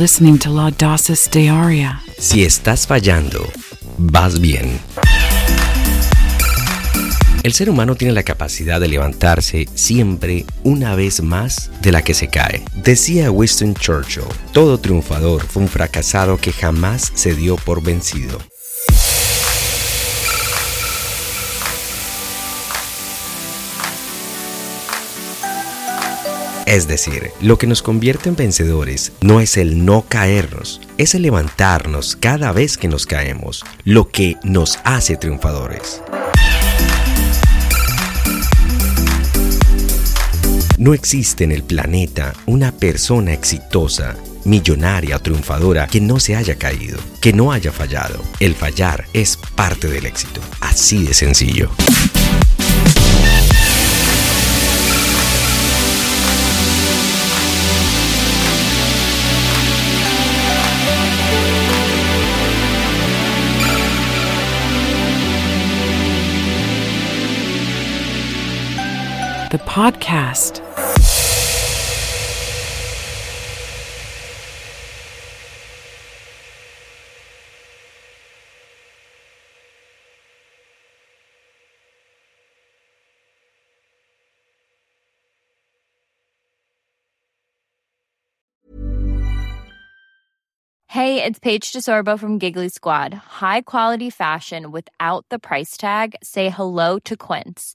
Listening to La. Si estás fallando, vas bien. El ser humano tiene la capacidad de levantarse siempre una vez más de la que se cae. Decía Winston Churchill, todo triunfador fue un fracasado que jamás se dio por vencido. Es decir, lo que nos convierte en vencedores no es el no caernos, es el levantarnos cada vez que nos caemos, lo que nos hace triunfadores. No existe en el planeta una persona exitosa, millonaria o triunfadora que no se haya caído, que no haya fallado. El fallar es parte del éxito, así de sencillo. The podcast. Hey, it's Paige DeSorbo from Giggly Squad. High quality fashion without the price tag. Say hello to Quince.